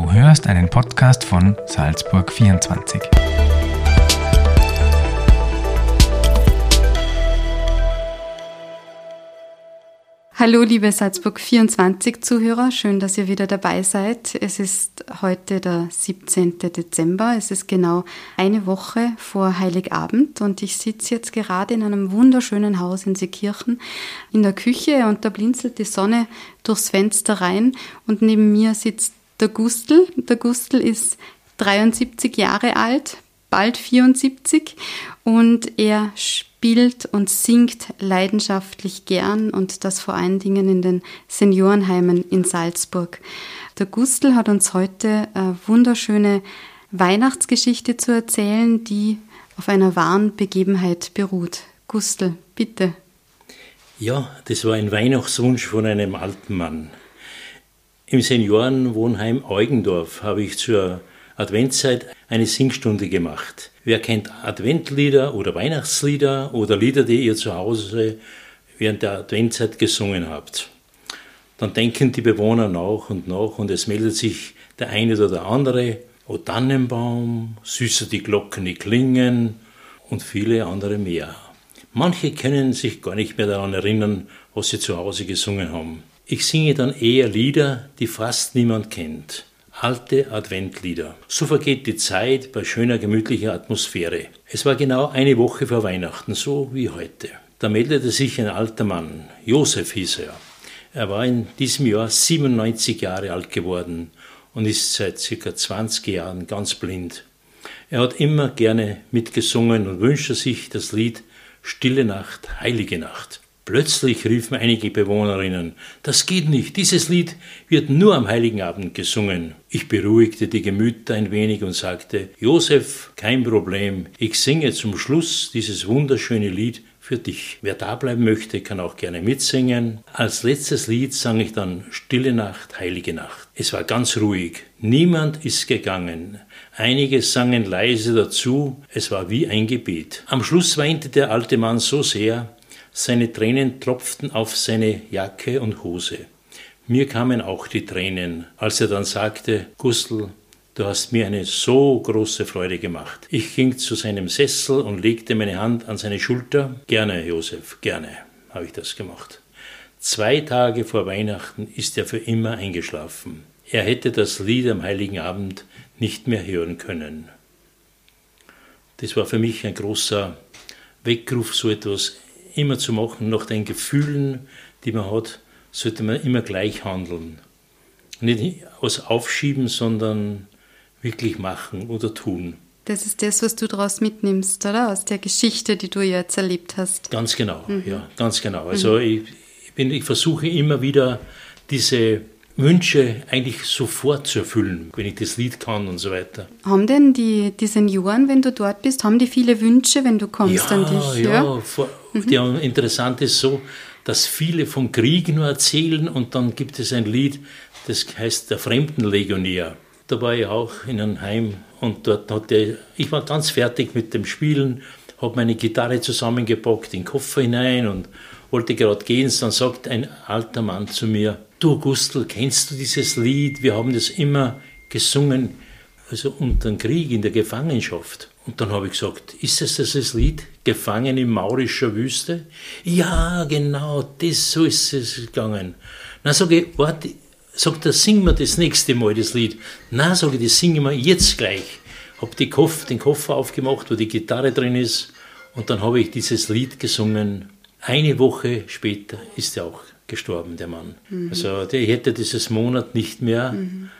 Du hörst einen Podcast von Salzburg 24. Hallo, liebe Salzburg 24 Zuhörer, schön, dass ihr wieder dabei seid. Es ist heute der 17. Dezember. Es ist genau eine Woche vor Heiligabend und ich sitze jetzt gerade in einem wunderschönen Haus in Seekirchen in der Küche und da blinzelt die Sonne durchs Fenster rein und neben mir sitzt der Gustl. Der Gustl ist 73 Jahre alt, bald 74 und er spielt und singt leidenschaftlich gern und das vor allen Dingen in den Seniorenheimen in Salzburg. Der Gustl hat uns heute eine wunderschöne Weihnachtsgeschichte zu erzählen, die auf einer wahren Begebenheit beruht. Gustl, bitte. Ja, das war ein Weihnachtswunsch von einem alten Mann. Im Seniorenwohnheim Eugendorf habe ich zur Adventszeit eine Singstunde gemacht. Wer kennt Adventlieder oder Weihnachtslieder oder Lieder, die ihr zu Hause während der Adventzeit gesungen habt? Dann denken die Bewohner nach und nach und es meldet sich der eine oder der andere. O Tannenbaum, süßer die Glocken, die klingen und viele andere mehr. Manche können sich gar nicht mehr daran erinnern, was sie zu Hause gesungen haben. Ich singe dann eher Lieder, die fast niemand kennt alte Adventlieder. So vergeht die Zeit bei schöner, gemütlicher Atmosphäre. Es war genau eine Woche vor Weihnachten, so wie heute. Da meldete sich ein alter Mann, Josef hieß er. Er war in diesem Jahr 97 Jahre alt geworden und ist seit circa 20 Jahren ganz blind. Er hat immer gerne mitgesungen und wünschte sich das Lied Stille Nacht, heilige Nacht. Plötzlich riefen einige Bewohnerinnen, das geht nicht, dieses Lied wird nur am heiligen Abend gesungen. Ich beruhigte die Gemüter ein wenig und sagte, Josef, kein Problem, ich singe zum Schluss dieses wunderschöne Lied für dich. Wer da bleiben möchte, kann auch gerne mitsingen. Als letztes Lied sang ich dann Stille Nacht, heilige Nacht. Es war ganz ruhig. Niemand ist gegangen. Einige sangen leise dazu. Es war wie ein Gebet. Am Schluss weinte der alte Mann so sehr, seine Tränen tropften auf seine Jacke und Hose. Mir kamen auch die Tränen, als er dann sagte, Gustl, du hast mir eine so große Freude gemacht. Ich ging zu seinem Sessel und legte meine Hand an seine Schulter. Gerne, Josef, gerne, habe ich das gemacht. Zwei Tage vor Weihnachten ist er für immer eingeschlafen. Er hätte das Lied am heiligen Abend nicht mehr hören können. Das war für mich ein großer Weckruf, so etwas immer zu machen, nach den Gefühlen, die man hat, sollte man immer gleich handeln. Nicht aus Aufschieben, sondern wirklich machen oder tun. Das ist das, was du daraus mitnimmst, oder? Aus der Geschichte, die du jetzt erlebt hast. Ganz genau, mhm. ja, ganz genau. Also mhm. ich, ich, bin, ich versuche immer wieder diese Wünsche eigentlich sofort zu erfüllen, wenn ich das Lied kann und so weiter. Haben denn die, die Senioren, wenn du dort bist, haben die viele Wünsche, wenn du kommst ja, an dich? Ja, ja. Vor, mhm. ja, interessant ist so, dass viele vom Krieg nur erzählen und dann gibt es ein Lied, das heißt Der Fremdenlegionär. Da war ich auch in einem Heim und dort hatte ich war ganz fertig mit dem Spielen, habe meine Gitarre zusammengepackt, in den Koffer hinein und wollte gerade gehen. Dann sagt ein alter Mann zu mir, du Gustl, kennst du dieses Lied? Wir haben das immer gesungen, also unter dem Krieg, in der Gefangenschaft. Und dann habe ich gesagt, ist es das, das Lied, Gefangen in maurischer Wüste? Ja, genau, das, so ist es gegangen. Dann sage ich, warte, sagt er, sing mir das nächste Mal das Lied. Na, sage ich, das singen wir jetzt gleich. Habe den Koffer aufgemacht, wo die Gitarre drin ist, und dann habe ich dieses Lied gesungen. Eine Woche später ist er auch gestorben, der Mann. Mhm. Also der hätte dieses Monat nicht mehr, mhm.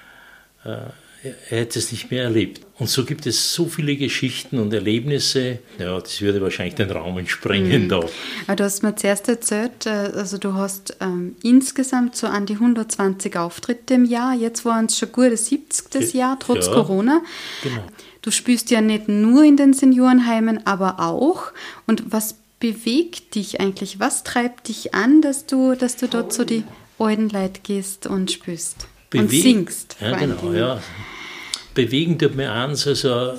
äh, er hätte es nicht mehr erlebt. Und so gibt es so viele Geschichten und Erlebnisse, ja, das würde wahrscheinlich den Raum sprengen mhm. da. Aber du hast mir zuerst erzählt, äh, also du hast ähm, insgesamt so an die 120 Auftritte im Jahr, jetzt waren es schon gut 70 das Jahr, trotz ja, Corona. Genau. Du spielst ja nicht nur in den Seniorenheimen, aber auch. Und was bewegt dich eigentlich? Was treibt dich an, dass du, dass du dort so die alten Leute gehst und spürst Bewe und singst? Ja, genau, ja. Bewegen tut mir eins, also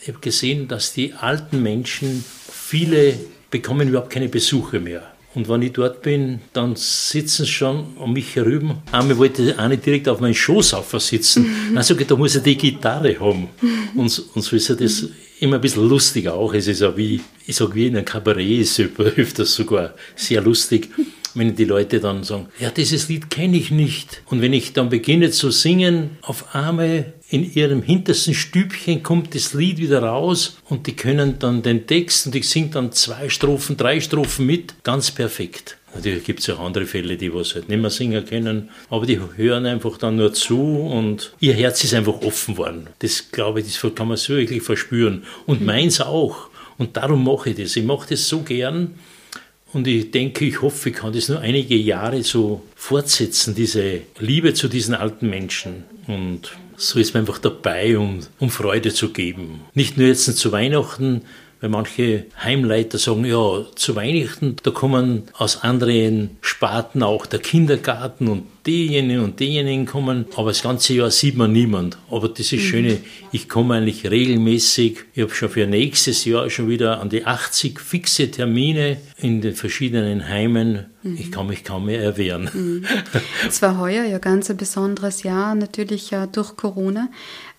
ich habe gesehen, dass die alten Menschen, viele bekommen überhaupt keine Besuche mehr. Und wenn ich dort bin, dann sitzen sie schon um mich herum. Einmal wollte eine direkt auf meinen Schoß sitzen. Mhm. Dann sage ich, da muss ich die Gitarre haben. Und, und so ist ja das immer ein bisschen lustig auch. Es ist auch wie, ich sage, wie in einem Kabarett ist es öfters sogar sehr lustig wenn die Leute dann sagen, ja, dieses Lied kenne ich nicht. Und wenn ich dann beginne zu singen, auf einmal in ihrem hintersten Stübchen kommt das Lied wieder raus und die können dann den Text und ich singe dann zwei Strophen, drei Strophen mit, ganz perfekt. Natürlich gibt es auch andere Fälle, die was halt nicht mehr singen können, aber die hören einfach dann nur zu und ihr Herz ist einfach offen worden. Das glaube ich, das kann man so wirklich verspüren. Und mhm. meins auch. Und darum mache ich das. Ich mache das so gern, und ich denke, ich hoffe, ich kann das nur einige Jahre so fortsetzen, diese Liebe zu diesen alten Menschen. Und so ist man einfach dabei, um, um Freude zu geben. Nicht nur jetzt zu Weihnachten, weil manche Heimleiter sagen, ja, zu Weihnachten, da kommen aus anderen Sparten auch der Kindergarten und diejenigen und diejenigen kommen, aber das ganze Jahr sieht man niemand. Aber das ist mhm. Schöne, ich komme eigentlich regelmäßig. Ich habe schon für nächstes Jahr schon wieder an die 80 fixe Termine in den verschiedenen Heimen. Mhm. Ich kann mich kaum mehr erwehren. Mhm. Es war heuer ja ganz ein besonderes Jahr, natürlich ja durch Corona.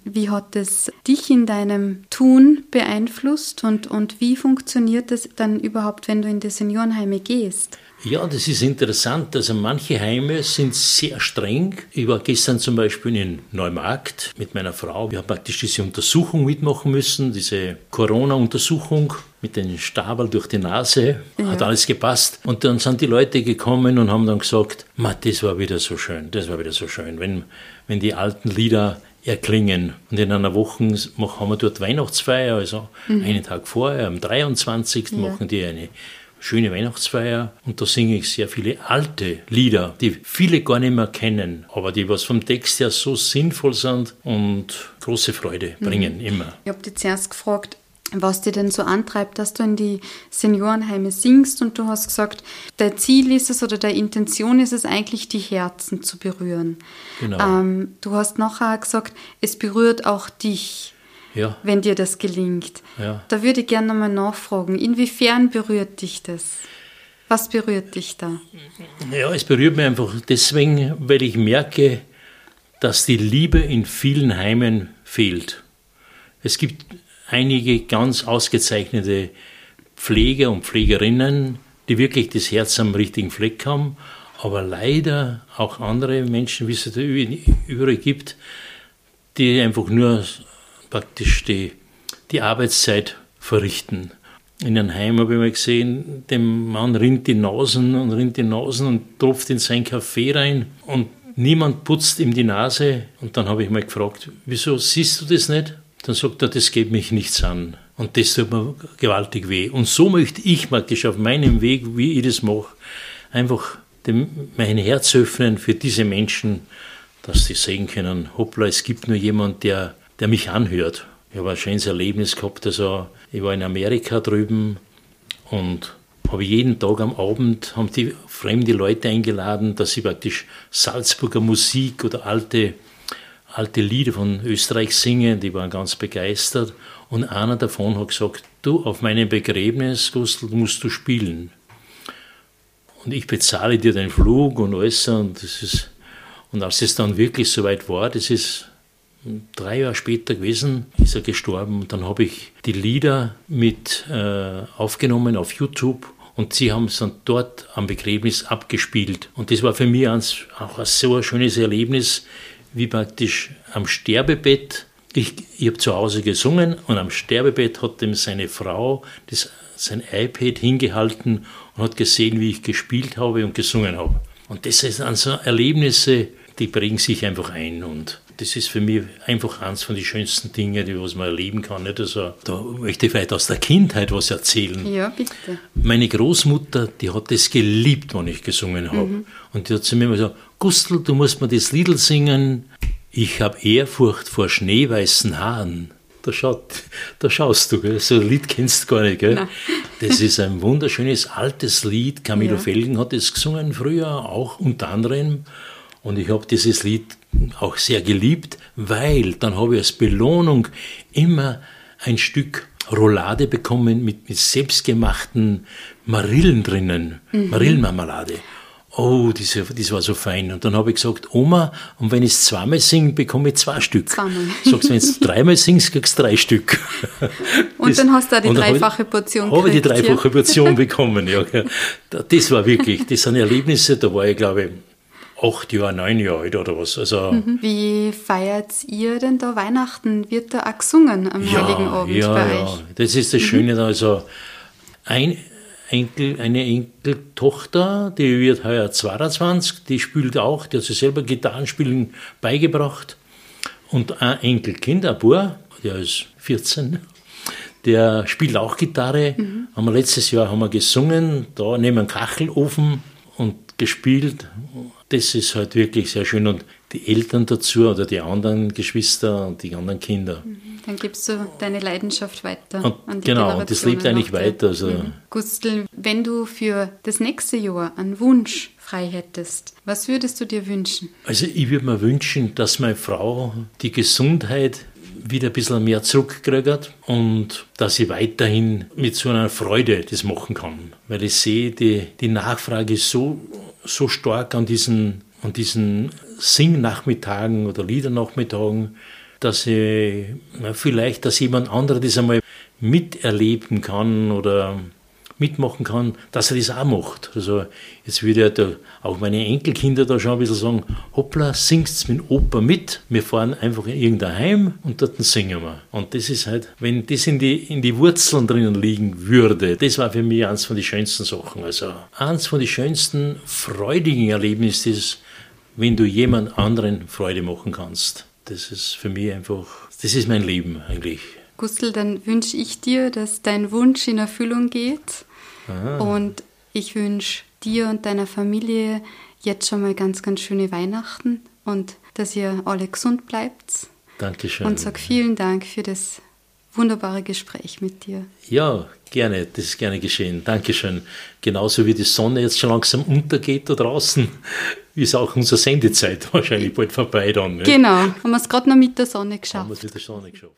Wie hat es dich in deinem Tun beeinflusst und, und wie funktioniert das dann überhaupt, wenn du in die Seniorenheime gehst? Ja, das ist interessant. Also manche Heime sind sehr streng. Ich war gestern zum Beispiel in Neumarkt mit meiner Frau. Wir haben praktisch diese Untersuchung mitmachen müssen, diese Corona-Untersuchung mit dem Stabel durch die Nase. Ja. Hat alles gepasst. Und dann sind die Leute gekommen und haben dann gesagt, das war wieder so schön, das war wieder so schön. Wenn, wenn die alten Lieder erklingen. Und in einer Woche haben wir dort Weihnachtsfeier, also mhm. einen Tag vorher, am 23. Ja. machen die eine schöne Weihnachtsfeier und da singe ich sehr viele alte Lieder, die viele gar nicht mehr kennen, aber die was vom Text her so sinnvoll sind und große Freude mhm. bringen mhm. immer. Ich habe dich zuerst gefragt, was dir denn so antreibt, dass du in die Seniorenheime singst und du hast gesagt, dein Ziel ist es oder deine Intention ist es eigentlich, die Herzen zu berühren. Genau. Ähm, du hast nachher gesagt, es berührt auch dich, ja. wenn dir das gelingt. Ja. Da würde ich gerne nochmal nachfragen, inwiefern berührt dich das? Was berührt dich da? Ja, es berührt mich einfach deswegen, weil ich merke, dass die Liebe in vielen Heimen fehlt. Es gibt einige ganz ausgezeichnete Pfleger und Pflegerinnen, die wirklich das Herz am richtigen Fleck haben, aber leider auch andere Menschen, wie es da überall gibt, die einfach nur praktisch die, die Arbeitszeit verrichten. In einem Heim habe ich mal gesehen, dem Mann rinnt die Nasen und rinnt die Nasen und tropft in sein Kaffee rein und niemand putzt ihm die Nase. Und dann habe ich mal gefragt, wieso siehst du das nicht? dann sagt er, das geht mich nichts an. Und das tut mir gewaltig weh. Und so möchte ich praktisch auf meinem Weg, wie ich das mache, einfach dem, mein Herz öffnen für diese Menschen, dass sie sehen können, hoppla, es gibt nur jemand, der, der mich anhört. Ich habe ein schönes Erlebnis gehabt. Also ich war in Amerika drüben und habe jeden Tag am Abend haben die fremde Leute eingeladen, dass sie praktisch Salzburger Musik oder alte alte Lieder von Österreich singen, die waren ganz begeistert. Und einer davon hat gesagt, du, auf meinem Begräbnis, Gustl, musst du spielen. Und ich bezahle dir den Flug und alles. Und, das ist, und als es dann wirklich soweit war, das ist drei Jahre später gewesen, ist er gestorben. Dann habe ich die Lieder mit äh, aufgenommen auf YouTube und sie haben es dann dort am Begräbnis abgespielt. Und das war für mich auch ein so ein schönes Erlebnis, wie praktisch am Sterbebett, ich, ich habe zu Hause gesungen und am Sterbebett hat ihm seine Frau das, sein iPad hingehalten und hat gesehen, wie ich gespielt habe und gesungen habe. Und das sind so Erlebnisse, die bringen sich einfach ein und das ist für mich einfach eines von den schönsten Dingen, die was man erleben kann. Nicht? Also, da möchte ich vielleicht aus der Kindheit was erzählen. Ja, bitte. Meine Großmutter, die hat es geliebt, wenn ich gesungen habe. Mhm. Und die hat zu mir immer gesagt, Gustl, du musst mir das Liedl singen. Ich habe Ehrfurcht vor schneeweißen Haaren. Da, schaut, da schaust du, gell? so ein Lied kennst du gar nicht. Gell? Das ist ein wunderschönes altes Lied. Camilo ja. Felgen hat es gesungen früher, auch unter anderem. Und ich habe dieses Lied auch sehr geliebt, weil dann habe ich als Belohnung immer ein Stück Roulade bekommen mit, mit selbstgemachten Marillen drinnen, mhm. Marillenmarmelade. Oh, das, das war so fein. Und dann habe ich gesagt, Oma, und wenn ich es zweimal singe, bekomme ich zwei Stück. Zweimal. Sagst wenn du dreimal singst, kriegst du drei Stück. Und das, dann hast du auch die dreifache Portion Habe ich die dreifache. Portion bekommen, ja. Das war wirklich, das sind Erlebnisse, da war ich, glaube ich, acht Jahre, neun Jahre alt oder was. Also, mhm. Wie feiert ihr denn da Weihnachten? Wird da auch gesungen am ja, Heiligen Abend ja, bei ja. euch? Das ist das mhm. Schöne da. Also ein Enkel, eine Enkeltochter, die wird heuer 22, die spielt auch, die hat sich selber Gitarrenspielen beigebracht. Und ein Enkelkind, ein Bub, der ist 14, der spielt auch Gitarre. Mhm. Haben wir letztes Jahr haben wir gesungen, da neben einem Kachelofen gespielt. Das ist halt wirklich sehr schön. Und die Eltern dazu oder die anderen Geschwister und die anderen Kinder. Mhm. Dann gibst du deine Leidenschaft weiter und an die Genau, und das lebt eigentlich weiter. Also. Mhm. Gustl, wenn du für das nächste Jahr einen Wunsch frei hättest, was würdest du dir wünschen? Also ich würde mir wünschen, dass meine Frau die Gesundheit wieder ein bisschen mehr zurückkriegt und dass ich weiterhin mit so einer Freude das machen kann. Weil ich sehe, die, die Nachfrage ist so, so stark an diesen, an diesen Singnachmittagen oder Liedernachmittagen, dass ich na, vielleicht, dass jemand anderer das einmal miterleben kann oder mitmachen kann, dass er das auch macht. Also jetzt würde ja auch meine Enkelkinder da schon ein bisschen sagen, hoppla, singst mit Opa mit, wir fahren einfach in irgendein Heim und dort singen wir. Und das ist halt, wenn das in die, in die Wurzeln drinnen liegen würde, das war für mich eins von den schönsten Sachen. Also eins von den schönsten, freudigen Erlebnissen ist, wenn du jemand anderen Freude machen kannst. Das ist für mich einfach, das ist mein Leben eigentlich. Gustl, dann wünsche ich dir, dass dein Wunsch in Erfüllung geht. Aha. Und ich wünsche dir und deiner Familie jetzt schon mal ganz, ganz schöne Weihnachten und dass ihr alle gesund bleibt. Dankeschön. Und sag vielen Dank für das wunderbare Gespräch mit dir. Ja, gerne, das ist gerne geschehen. Dankeschön. Genauso wie die Sonne jetzt schon langsam untergeht da draußen, ist auch unsere Sendezeit wahrscheinlich bald vorbei dann. Ne? Genau, haben wir es gerade noch mit der Sonne geschafft. Haben wir es mit der Sonne geschafft.